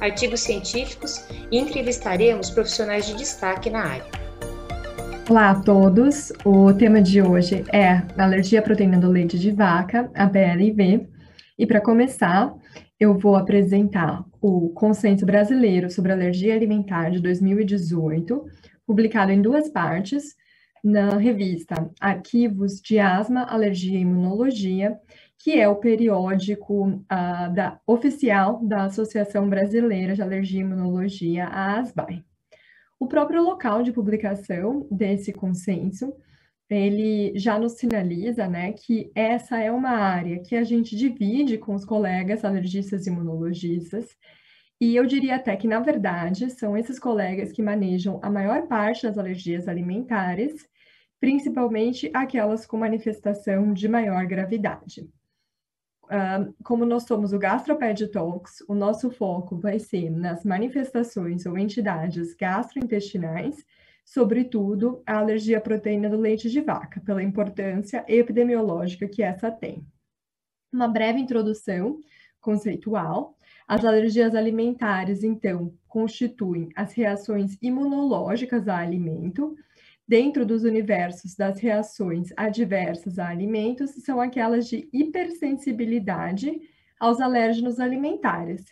artigos científicos e entrevistaremos profissionais de destaque na área. Olá a todos, o tema de hoje é alergia à proteína do leite de vaca, a BLV, e para começar, eu vou apresentar o Consenso Brasileiro sobre Alergia Alimentar de 2018, publicado em duas partes, na revista Arquivos de Asma, Alergia e Imunologia, que é o periódico uh, da, oficial da Associação Brasileira de Alergia e Imunologia, a ASBAI. O próprio local de publicação desse consenso, ele já nos sinaliza, né, que essa é uma área que a gente divide com os colegas alergistas e imunologistas, e eu diria até que, na verdade, são esses colegas que manejam a maior parte das alergias alimentares, principalmente aquelas com manifestação de maior gravidade. Como nós somos o Gastroped Talks, o nosso foco vai ser nas manifestações ou entidades gastrointestinais, sobretudo a alergia à proteína do leite de vaca, pela importância epidemiológica que essa tem. Uma breve introdução conceitual. As alergias alimentares, então, constituem as reações imunológicas a alimento, dentro dos universos das reações adversas a alimentos são aquelas de hipersensibilidade aos alérgenos alimentares.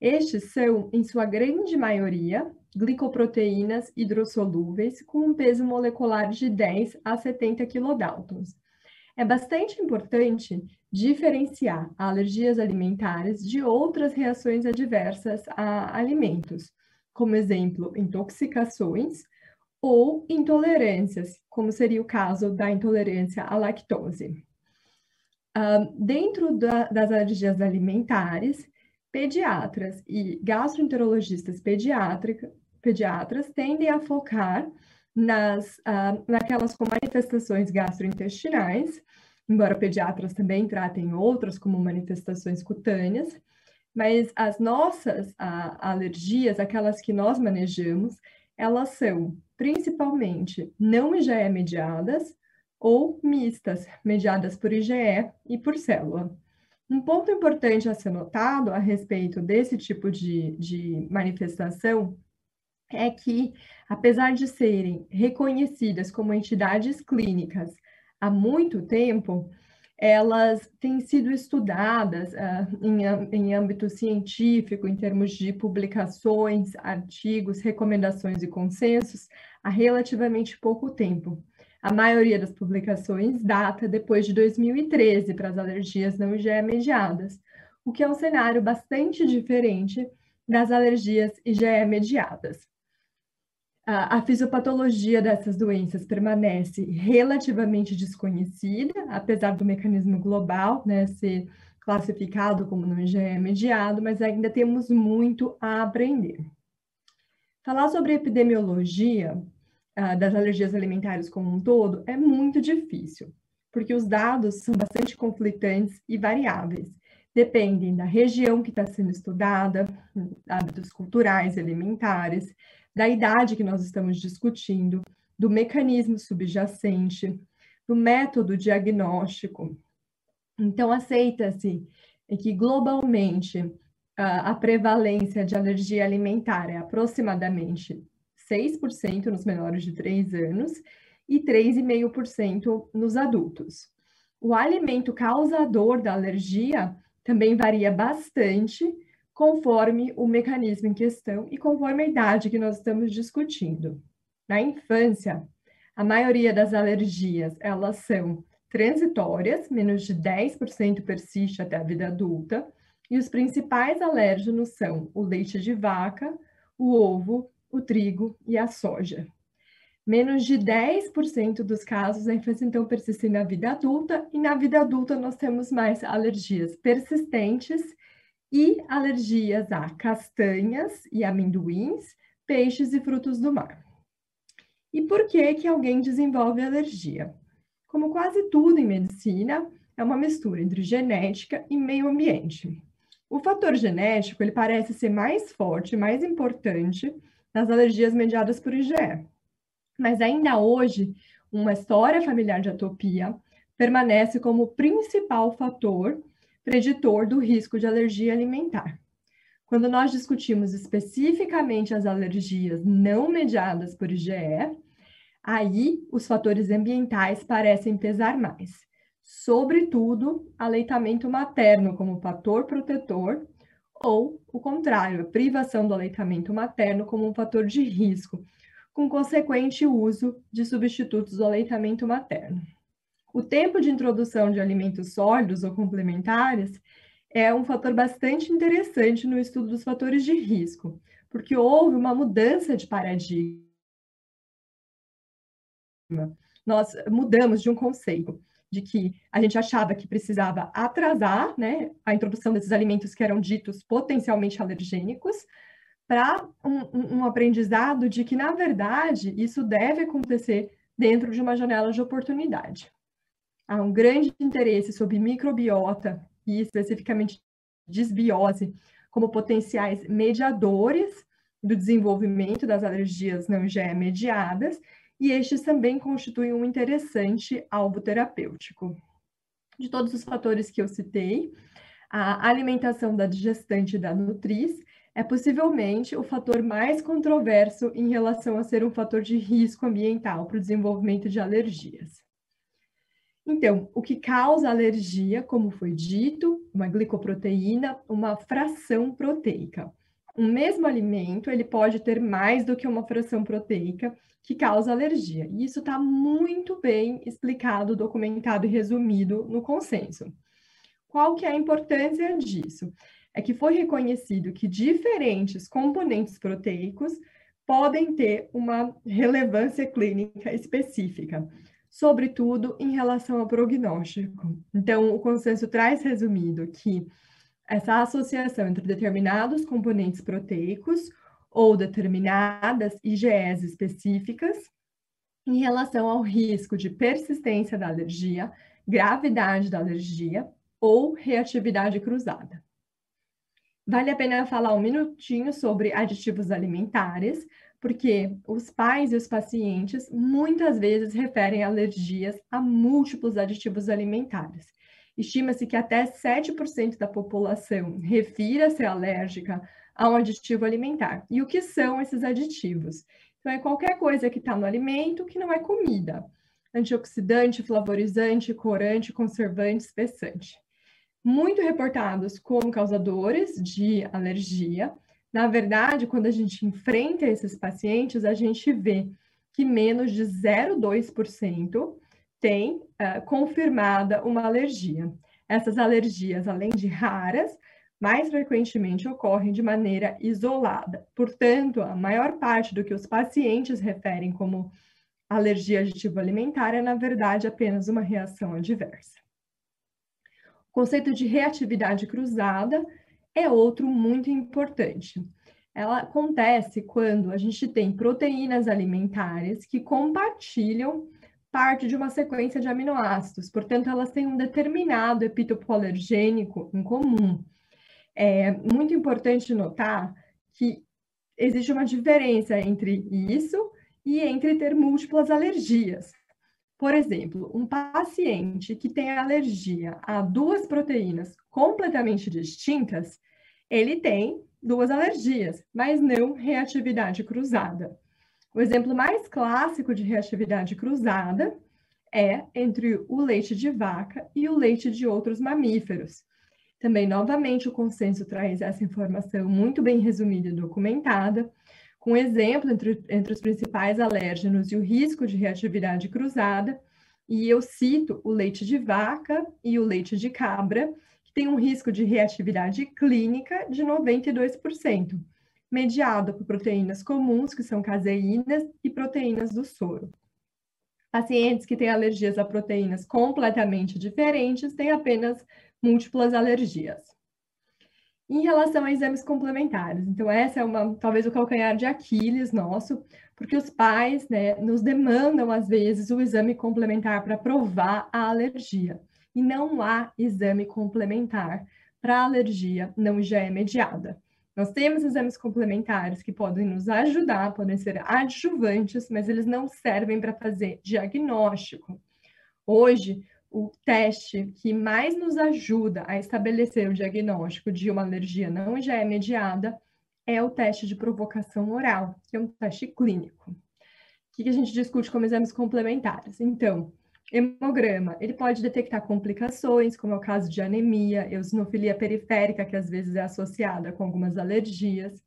Estes são, em sua grande maioria, glicoproteínas hidrossolúveis com um peso molecular de 10 a 70 kilodaltons. É bastante importante diferenciar alergias alimentares de outras reações adversas a alimentos, como exemplo, intoxicações, ou intolerâncias, como seria o caso da intolerância à lactose. Uh, dentro da, das alergias alimentares, pediatras e gastroenterologistas pediatras tendem a focar nas, uh, naquelas com manifestações gastrointestinais, embora pediatras também tratem outras como manifestações cutâneas, mas as nossas uh, alergias, aquelas que nós manejamos, elas são principalmente não IgE mediadas ou mistas, mediadas por IgE e por célula. Um ponto importante a ser notado a respeito desse tipo de, de manifestação é que, apesar de serem reconhecidas como entidades clínicas há muito tempo, elas têm sido estudadas uh, em, em âmbito científico, em termos de publicações, artigos, recomendações e consensos, há relativamente pouco tempo. A maioria das publicações data depois de 2013 para as alergias não IgE mediadas, o que é um cenário bastante diferente das alergias IgE mediadas a, fisiopatologia dessas doenças permanece relativamente desconhecida, apesar do mecanismo global né, ser classificado como não IgE mediado, mas ainda temos muito a aprender. Falar sobre epidemiologia uh, das alergias alimentares como um todo é muito difícil, porque os dados são bastante conflitantes e variáveis. Dependem da região que está sendo estudada, hábitos culturais, alimentares, da idade que nós estamos discutindo, do mecanismo subjacente, do método diagnóstico. Então, aceita-se que globalmente a prevalência de alergia alimentar é aproximadamente 6% nos menores de 3 anos e 3,5% nos adultos. O alimento causador da alergia também varia bastante conforme o mecanismo em questão e conforme a idade que nós estamos discutindo. Na infância, a maioria das alergias, elas são transitórias, menos de 10% persiste até a vida adulta, e os principais alérgenos são o leite de vaca, o ovo, o trigo e a soja. Menos de 10% dos casos a infância então persistem na vida adulta, e na vida adulta nós temos mais alergias persistentes e alergias a castanhas e amendoins, peixes e frutos do mar. E por que que alguém desenvolve alergia? Como quase tudo em medicina, é uma mistura entre genética e meio ambiente. O fator genético, ele parece ser mais forte, mais importante nas alergias mediadas por IgE. Mas ainda hoje, uma história familiar de atopia permanece como principal fator preditor do risco de alergia alimentar. Quando nós discutimos especificamente as alergias não mediadas por IgE, aí os fatores ambientais parecem pesar mais. Sobretudo, aleitamento materno como fator protetor, ou o contrário, a privação do aleitamento materno como um fator de risco, com consequente uso de substitutos do aleitamento materno. O tempo de introdução de alimentos sólidos ou complementares é um fator bastante interessante no estudo dos fatores de risco, porque houve uma mudança de paradigma. Nós mudamos de um conceito de que a gente achava que precisava atrasar né, a introdução desses alimentos que eram ditos potencialmente alergênicos, para um, um, aprendizado de que, na verdade, isso deve acontecer dentro de uma janela de oportunidade. Há um grande interesse sobre microbiota e especificamente desbiose como potenciais mediadores do desenvolvimento das alergias não GE mediadas, e estes também constituem um interessante alvo terapêutico. De todos os fatores que eu citei, a alimentação da digestante e da nutriz é possivelmente o fator mais controverso em relação a ser um fator de risco ambiental para o desenvolvimento de alergias. Então, o que causa alergia, como foi dito, uma glicoproteína, uma fração proteica. Um mesmo alimento, ele pode ter mais do que uma fração proteica que causa alergia. E isso está muito bem explicado, documentado e resumido no consenso. Qual que é a importância disso? é que foi reconhecido que diferentes componentes proteicos podem ter uma relevância clínica específica, sobretudo em relação ao prognóstico. Então, o consenso traz resumido que essa associação entre determinados componentes proteicos ou determinadas IgEs específicas em relação ao risco de persistência da alergia, gravidade da alergia ou reatividade cruzada. Vale a pena falar um minutinho sobre aditivos alimentares, porque os pais e os pacientes muitas vezes referem alergias a múltiplos aditivos alimentares. Estima-se que até 7% da população refira ser alérgica a um aditivo alimentar. E o que são esses aditivos? Então, é qualquer coisa que está no alimento que não é comida. Antioxidante, flavorizante, corante, conservante, espessante muito reportados como causadores de alergia. Na verdade, quando a gente enfrenta esses pacientes, a gente vê que menos de 0,2% tem uh, confirmada uma alergia. Essas alergias, além de raras, mais frequentemente ocorrem de maneira isolada. Portanto, a maior parte do que os pacientes referem como alergia aditivo alimentar é, na verdade, apenas uma reação adversa. O conceito de reatividade cruzada é outro muito importante. Ela acontece quando a gente tem proteínas alimentares que compartilham parte de uma sequência de aminoácidos, portanto, elas têm um determinado epítopo alergênico em comum. É muito importante notar que existe uma diferença entre isso e entre ter múltiplas alergias. Por exemplo, um paciente que tem alergia a duas proteínas completamente distintas, ele tem duas alergias, mas não reatividade cruzada. O exemplo mais clássico de reatividade cruzada é entre o leite de vaca e o leite de outros mamíferos. Também, novamente, o consenso traz essa informação muito bem resumida e documentada, com exemplo entre, entre os principais alérgenos e o risco de reatividade cruzada, e eu cito o leite de vaca e o leite de cabra, que tem um risco de reatividade clínica de 92%, mediado por proteínas comuns, que são caseínas e proteínas do soro. Pacientes que têm alergias a proteínas completamente diferentes têm apenas múltiplas alergias. Em relação a exames complementares, então essa é uma talvez o calcanhar de Aquiles nosso, porque os pais né, nos demandam às vezes o exame complementar para provar a alergia e não há exame complementar para alergia não IgE mediada. Nós temos exames complementares que podem nos ajudar, podem ser adjuvantes, mas eles não servem para fazer diagnóstico. Hoje, o teste que mais nos ajuda a estabelecer o diagnóstico de uma alergia não IgE mediada é o teste de provocação oral, que é um teste clínico. O que a gente discute como exames complementares? Então, Hemograma, ele pode detectar complicações, como é o caso de anemia, eosinofilia periférica, que às vezes é associada com algumas alergias.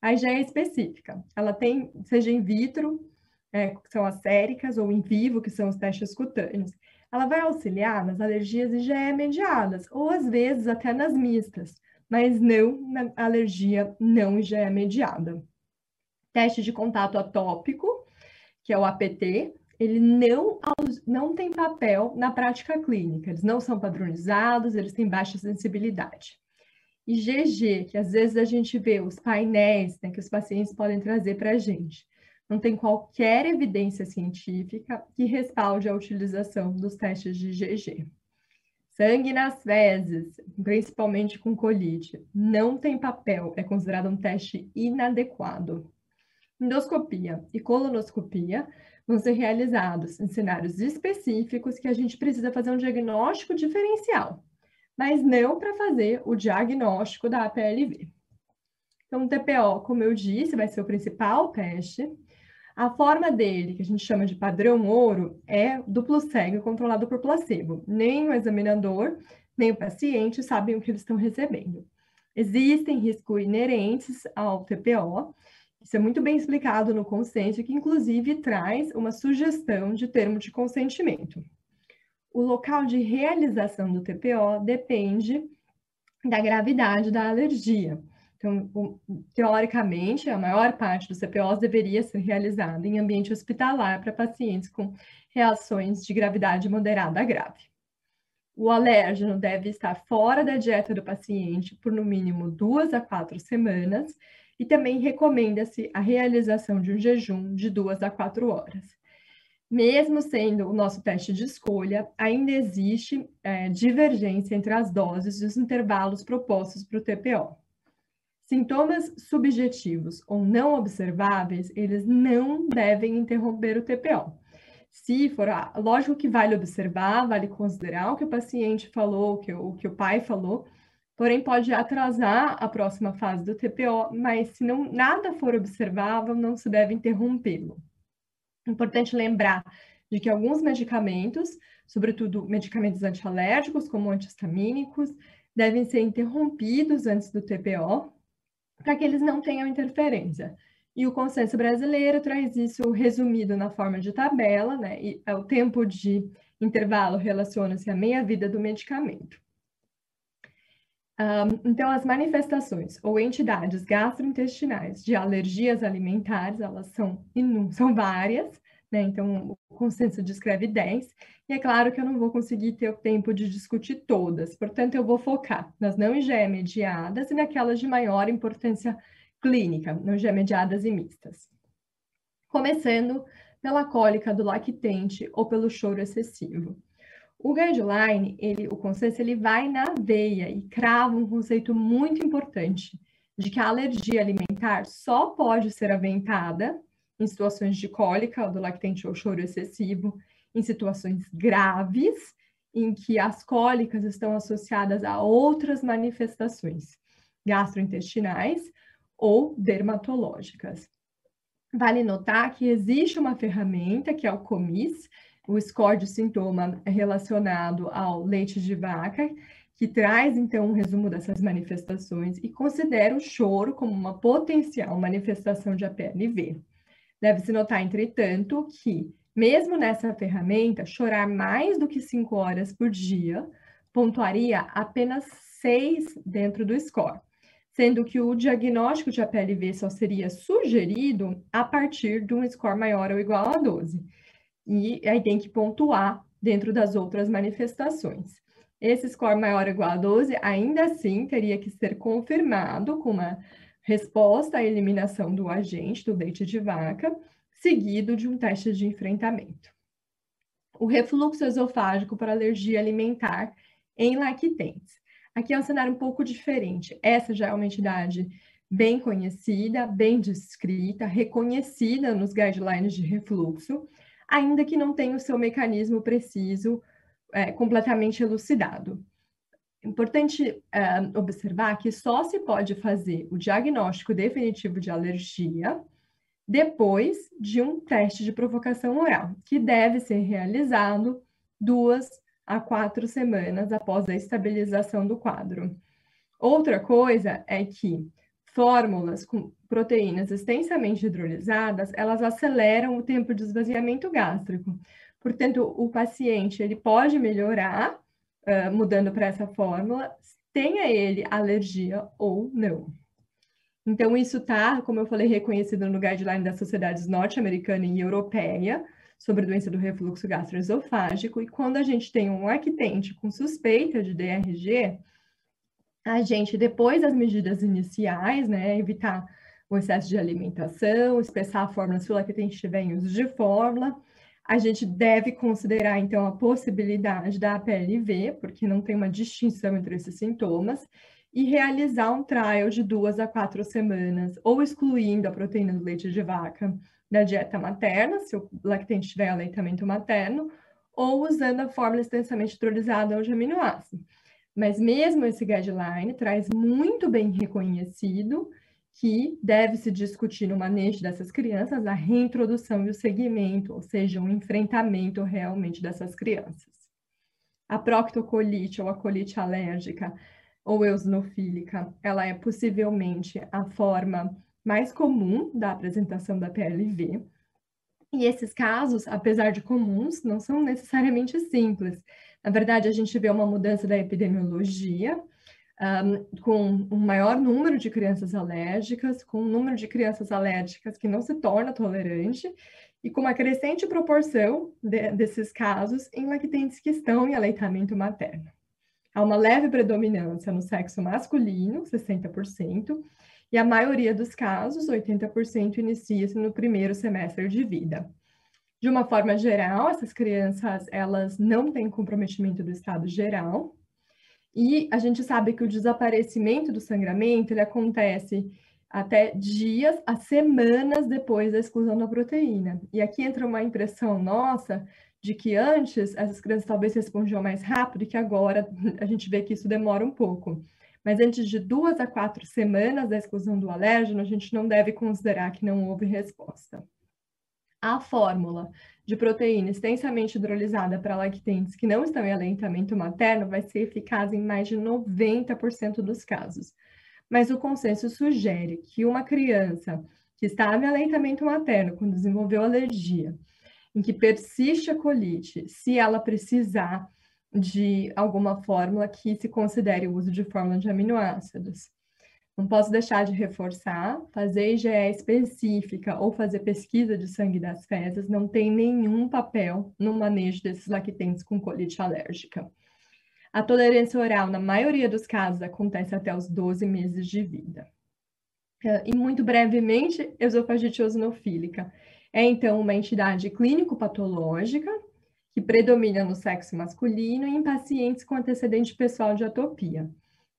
A IgE é específica, ela tem, seja in vitro, é, que são as séricas, ou in vivo, que são os testes cutâneos. Ela vai auxiliar nas alergias IgE mediadas, ou às vezes até nas mistas, mas não na alergia não IgE mediada. Teste de contato atópico, que é o APT, ele não, não tem papel na prática clínica, eles não são padronizados, eles têm baixa sensibilidade. E GG, que às vezes a gente vê os painéis né, que os pacientes podem trazer para a gente, não tem qualquer evidência científica que respalde a utilização dos testes de GG. Sangue nas fezes, principalmente com colite, não tem papel, é considerado um teste inadequado. Endoscopia e colonoscopia vão ser realizados em cenários específicos que a gente precisa fazer um diagnóstico diferencial, mas não para fazer o diagnóstico da APLV. Então, o TPO, como eu disse, vai ser o principal teste. A forma dele, que a gente chama de padrão ouro, é duplo cego controlado por placebo. Nem o examinador, nem o paciente sabem o que eles estão recebendo. Existem riscos inerentes ao TPO, isso é muito bem explicado no consenso, que inclusive traz uma sugestão de termo de consentimento. O local de realização do TPO depende da gravidade da alergia. Então, teoricamente, a maior parte dos CPOs deveria ser realizada em ambiente hospitalar para pacientes com reações de gravidade moderada a grave. O alérgeno deve estar fora da dieta do paciente por no mínimo duas a quatro semanas e também recomenda-se a realização de um jejum de duas a quatro horas. Mesmo sendo o nosso teste de escolha, ainda existe é, divergência entre as doses e os intervalos propostos para o TPO. Sintomas subjetivos ou não observáveis, eles não devem interromper o TPO. Se for, ah, lógico que vale observar, vale considerar o que o paciente falou, o que o, o que o pai falou, porém pode atrasar a próxima fase do TPO, mas se não, nada for observável, não se deve interrompê-lo. Importante lembrar de que alguns medicamentos, sobretudo medicamentos antialérgicos, como antihistamínicos, devem ser interrompidos antes do TPO, para que eles não tenham interferência. E o consenso brasileiro traz isso resumido na forma de tabela, né? E é o tempo de intervalo relaciona-se à meia-vida do medicamento. Um, então, as manifestações ou entidades gastrointestinais de alergias alimentares, elas são, são várias, né? Então, o consenso descreve 10, e é claro que eu não vou conseguir ter o tempo de discutir todas, portanto, eu vou focar nas não IgE mediadas e naquelas de maior importância clínica, não IgE mediadas e mistas. Começando pela cólica do lactente ou pelo choro excessivo. O guideline, ele, o consenso, ele vai na veia e crava um conceito muito importante de que a alergia alimentar só pode ser aventada em situações de cólica do lactente ou choro excessivo, em situações graves, em que as cólicas estão associadas a outras manifestações gastrointestinais ou dermatológicas. Vale notar que existe uma ferramenta que é o COMIS, o score de sintoma relacionado ao leite de vaca, que traz então um resumo dessas manifestações e considera o choro como uma potencial manifestação de APLV. Deve-se notar, entretanto, que, mesmo nessa ferramenta, chorar mais do que cinco horas por dia pontuaria apenas seis dentro do score, sendo que o diagnóstico de APLV só seria sugerido a partir de um score maior ou igual a 12 e aí tem que pontuar dentro das outras manifestações. Esse score maior ou igual a 12, ainda assim, teria que ser confirmado com uma resposta à eliminação do agente, do leite de vaca, seguido de um teste de enfrentamento. O refluxo esofágico para alergia alimentar em lactentes. Aqui é um cenário um pouco diferente. Essa já é uma entidade bem conhecida, bem descrita, reconhecida nos guidelines de refluxo, ainda que não tenha o seu mecanismo preciso é, completamente elucidado. Importante é, observar que só se pode fazer o diagnóstico definitivo de alergia depois de um teste de provocação oral, que deve ser realizado duas a quatro semanas após a estabilização do quadro. Outra coisa é que fórmulas com proteínas extensamente hidrolisadas, elas aceleram o tempo de esvaziamento gástrico. Portanto, o paciente ele pode melhorar mudando para essa fórmula, tenha ele alergia ou não. Então, isso está, como eu falei, reconhecido no guideline das sociedades norte-americana e europeia sobre doença do refluxo gastroesofágico. E quando a gente tem um lactente com suspeita de DRG, a gente, depois das medidas iniciais, né, evitar o excesso de alimentação, espessar a fórmula se o lactente estiver em uso de fórmula, a gente deve considerar, então, a possibilidade da PLV, porque não tem uma distinção entre esses sintomas, e realizar um trial de duas a quatro semanas, ou excluindo a proteína do leite de vaca da dieta materna, se o lactente tiver aleitamento materno, ou usando a fórmula extensamente hidrolisada de aminoácido. Mas mesmo esse guideline traz muito bem reconhecido que deve se discutir no manejo dessas crianças a reintrodução e o segmento, ou seja, um enfrentamento realmente dessas crianças. A proctocolite ou a colite alérgica ou eosinofílica, ela é possivelmente a forma mais comum da apresentação da PLV. E esses casos, apesar de comuns, não são necessariamente simples. Na verdade, a gente vê uma mudança da epidemiologia, um, com um maior número de crianças alérgicas, com um número de crianças alérgicas que não se torna tolerante, e com uma crescente proporção de, desses casos em lactentes que estão em aleitamento materno. Há uma leve predominância no sexo masculino, 60%, e a maioria dos casos, 80%, inicia-se no primeiro semestre de vida. De uma forma geral, essas crianças, elas não têm comprometimento do estado geral, e a gente sabe que o desaparecimento do sangramento, ele acontece até dias a semanas depois da exclusão da proteína. E aqui entra uma impressão nossa de que antes essas crianças talvez respondiam mais rápido e que agora a gente vê que isso demora um pouco. Mas antes de duas a quatro semanas da exclusão do alérgeno, a gente não deve considerar que não houve resposta. A fórmula de proteína extensamente hidrolisada para lactentes que não estão em aleitamento materno vai ser eficaz em mais de 90% dos casos. Mas o consenso sugere que uma criança que estava em aleitamento materno, quando desenvolveu alergia, em que persiste a colite, se ela precisar de alguma fórmula que se considere o uso de fórmula de aminoácidos. Não posso deixar de reforçar, fazer IgE específica ou fazer pesquisa de sangue das fezes não tem nenhum papel no manejo desses lactentes com colite alérgica. A tolerância oral, na maioria dos casos, acontece até os 12 meses de vida. E muito brevemente, esofagite eosinofílica. É então uma entidade clínico-patológica que predomina no sexo masculino e em pacientes com antecedente pessoal de atopia.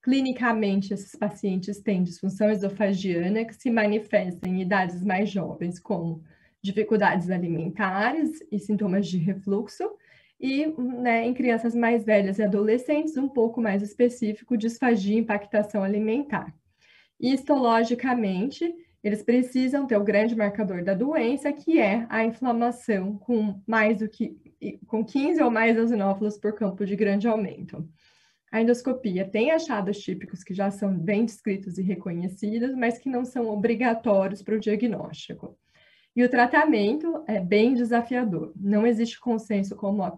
Clinicamente, esses pacientes têm disfunção esofagiana que se manifesta em idades mais jovens, como dificuldades alimentares e sintomas de refluxo, e né, em crianças mais velhas e adolescentes, um pouco mais específico, disfagia e impactação alimentar. Histologicamente, eles precisam ter o grande marcador da doença, que é a inflamação com mais do que com 15 ou mais eosinófilos por campo de grande aumento. A endoscopia tem achados típicos que já são bem descritos e reconhecidos, mas que não são obrigatórios para o diagnóstico. E o tratamento é bem desafiador. Não existe consenso a,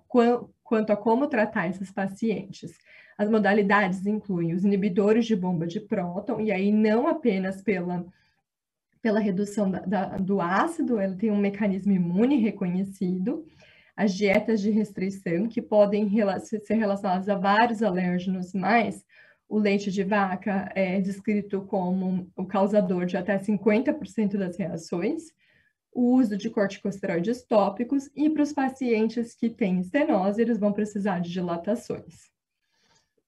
quanto a como tratar esses pacientes. As modalidades incluem os inibidores de bomba de próton, e aí não apenas pela, pela redução da, da, do ácido, ele tem um mecanismo imune reconhecido, as dietas de restrição, que podem ser relacionadas a vários alérgenos, mas o leite de vaca é descrito como o causador de até 50% das reações, o uso de corticosteroides tópicos e para os pacientes que têm estenose, eles vão precisar de dilatações.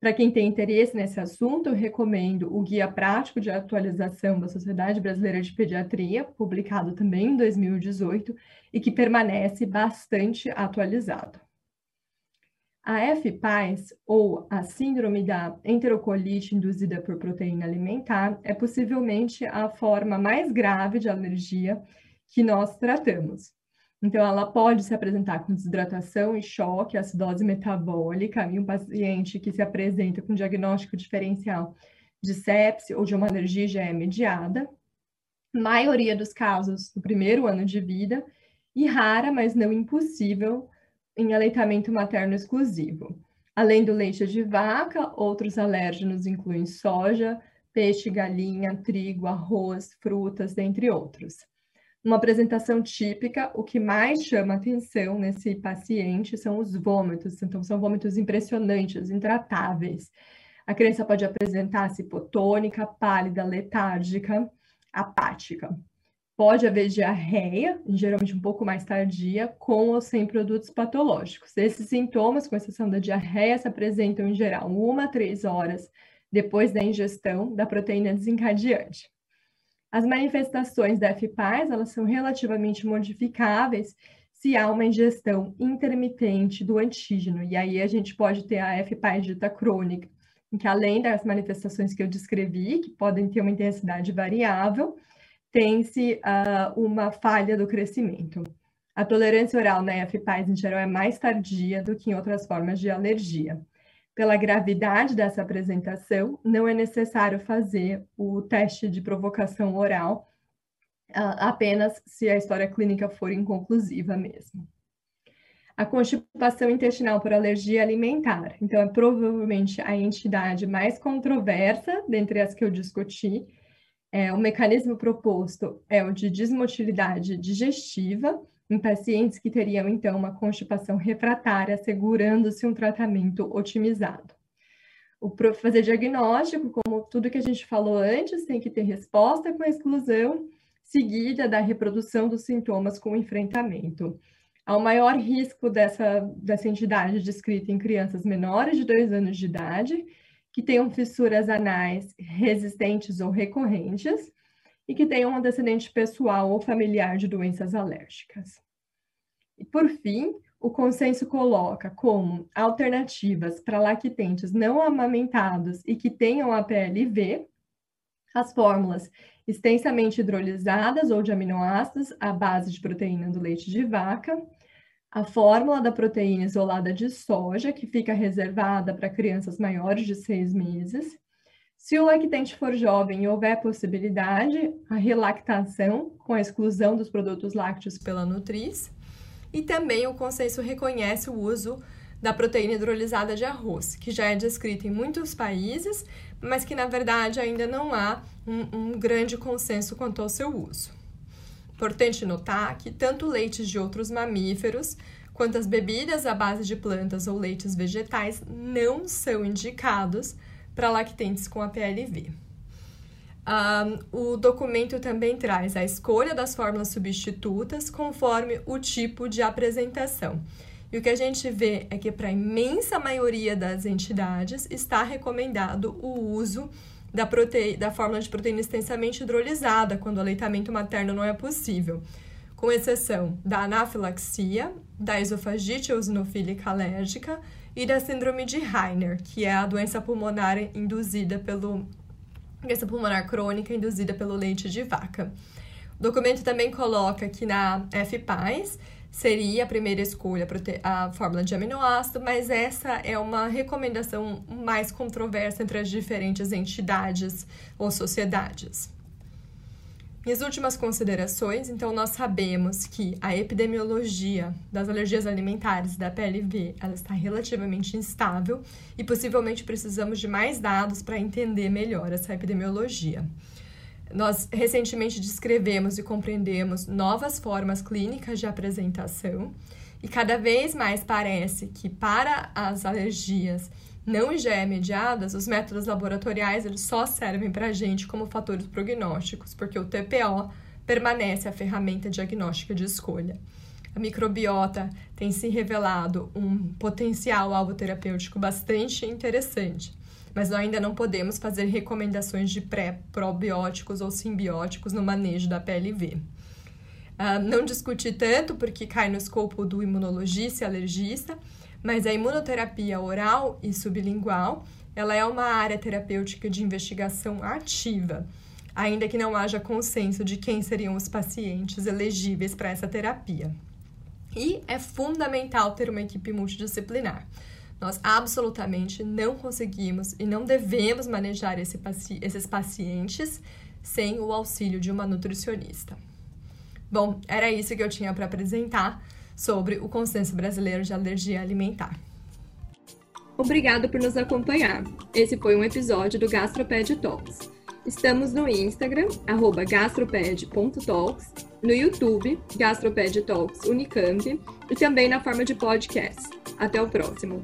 Para quem tem interesse nesse assunto, eu recomendo o Guia Prático de Atualização da Sociedade Brasileira de Pediatria, publicado também em 2018 e que permanece bastante atualizado. A FPAS, ou a síndrome da enterocolite induzida por proteína alimentar, é possivelmente a forma mais grave de alergia que nós tratamos. Então, ela pode se apresentar com desidratação e choque, acidose metabólica, em um paciente que se apresenta com diagnóstico diferencial de sepse ou de uma alergia já mediada. Maioria dos casos no primeiro ano de vida, e rara, mas não impossível, em aleitamento materno exclusivo. Além do leite de vaca, outros alérgenos incluem soja, peixe, galinha, trigo, arroz, frutas, dentre outros. Uma apresentação típica, o que mais chama atenção nesse paciente são os vômitos, então são vômitos impressionantes, intratáveis. A criança pode apresentar-se hipotônica, pálida, letárgica, apática. Pode haver diarreia, geralmente um pouco mais tardia, com ou sem produtos patológicos. Esses sintomas, com exceção da diarreia, se apresentam em geral uma a três horas depois da ingestão da proteína desencadeante. As manifestações da FPAS, elas são relativamente modificáveis se há uma ingestão intermitente do antígeno, e aí a gente pode ter a FPAS dita crônica, em que além das manifestações que eu descrevi, que podem ter uma intensidade variável, tem-se uh, uma falha do crescimento. A tolerância oral na FPAS, em geral, é mais tardia do que em outras formas de alergia. Pela gravidade dessa apresentação, não é necessário fazer o teste de provocação oral, uh, apenas se a história clínica for inconclusiva mesmo. A constipação intestinal por alergia alimentar. Então, é provavelmente a entidade mais controversa dentre as que eu discuti, é, o mecanismo proposto é o de desmotilidade digestiva em pacientes que teriam, então, uma constipação refratária, assegurando-se um tratamento otimizado. O fazer diagnóstico, como tudo que a gente falou antes, tem que ter resposta com a exclusão, seguida da reprodução dos sintomas com enfrentamento. Há o maior risco dessa, dessa entidade descrita em crianças menores de dois anos de idade, que tenham fissuras anais resistentes ou recorrentes e que tenham um antecedente pessoal ou familiar de doenças alérgicas. E, por fim, o consenso coloca como alternativas para lactentes não amamentados e que tenham a PLV as fórmulas extensamente hidrolisadas ou de aminoácidos à base de proteína do leite de vaca, a fórmula da proteína isolada de soja, que fica reservada para crianças maiores de seis meses. Se o lactente for jovem e houver possibilidade, a relactação, com a exclusão dos produtos lácteos pela Nutriz. E também o consenso reconhece o uso da proteína hidrolisada de arroz, que já é descrita em muitos países, mas que na verdade ainda não há um, um grande consenso quanto ao seu uso. Importante notar que tanto leites de outros mamíferos quanto as bebidas à base de plantas ou leites vegetais não são indicados para lactentes com a PLV. Um, o documento também traz a escolha das fórmulas substitutas conforme o tipo de apresentação. E o que a gente vê é que, para a imensa maioria das entidades, está recomendado o uso da, prote... da fórmula de proteína extensamente hidrolisada, quando o aleitamento materno não é possível, com exceção da anafilaxia, da esofagite eosinofílica alérgica e da síndrome de Rainer, que é a doença pulmonar induzida pelo doença pulmonar crônica induzida pelo leite de vaca. O documento também coloca que na FPAS seria a primeira escolha a fórmula de aminoácido, mas essa é uma recomendação mais controversa entre as diferentes entidades ou sociedades. Minhas últimas considerações, então nós sabemos que a epidemiologia das alergias alimentares da PLV ela está relativamente instável e possivelmente precisamos de mais dados para entender melhor essa epidemiologia. Nós recentemente descrevemos e compreendemos novas formas clínicas de apresentação E cada vez mais parece que para as alergias não IgE mediadas, os métodos laboratoriais eles só servem para a gente como fatores prognósticos, porque o TPO permanece a ferramenta diagnóstica de escolha. A microbiota tem se revelado um potencial alvo terapêutico bastante interessante, mas ainda não podemos fazer recomendações de pré-probióticos ou simbióticos no manejo da PLV. Uh, ah, não discuti tanto porque cai no escopo do imunologista e alergista, mas a imunoterapia oral e sublingual, ela é uma área terapêutica de investigação ativa, ainda que não haja consenso de quem seriam os pacientes elegíveis para essa terapia. E é fundamental ter uma equipe multidisciplinar. Nós absolutamente não conseguimos e não devemos manejar esse paci esses pacientes sem o auxílio de uma nutricionista. Bom, era isso que eu tinha para apresentar sobre o Consenso Brasileiro de Alergia Alimentar. Obrigado por nos acompanhar. Esse foi um episódio do Gastroped Talks. Estamos no Instagram, gastroped.talks, no YouTube, Gastroped Talks Unicamp, e também na forma de podcast. Até o próximo!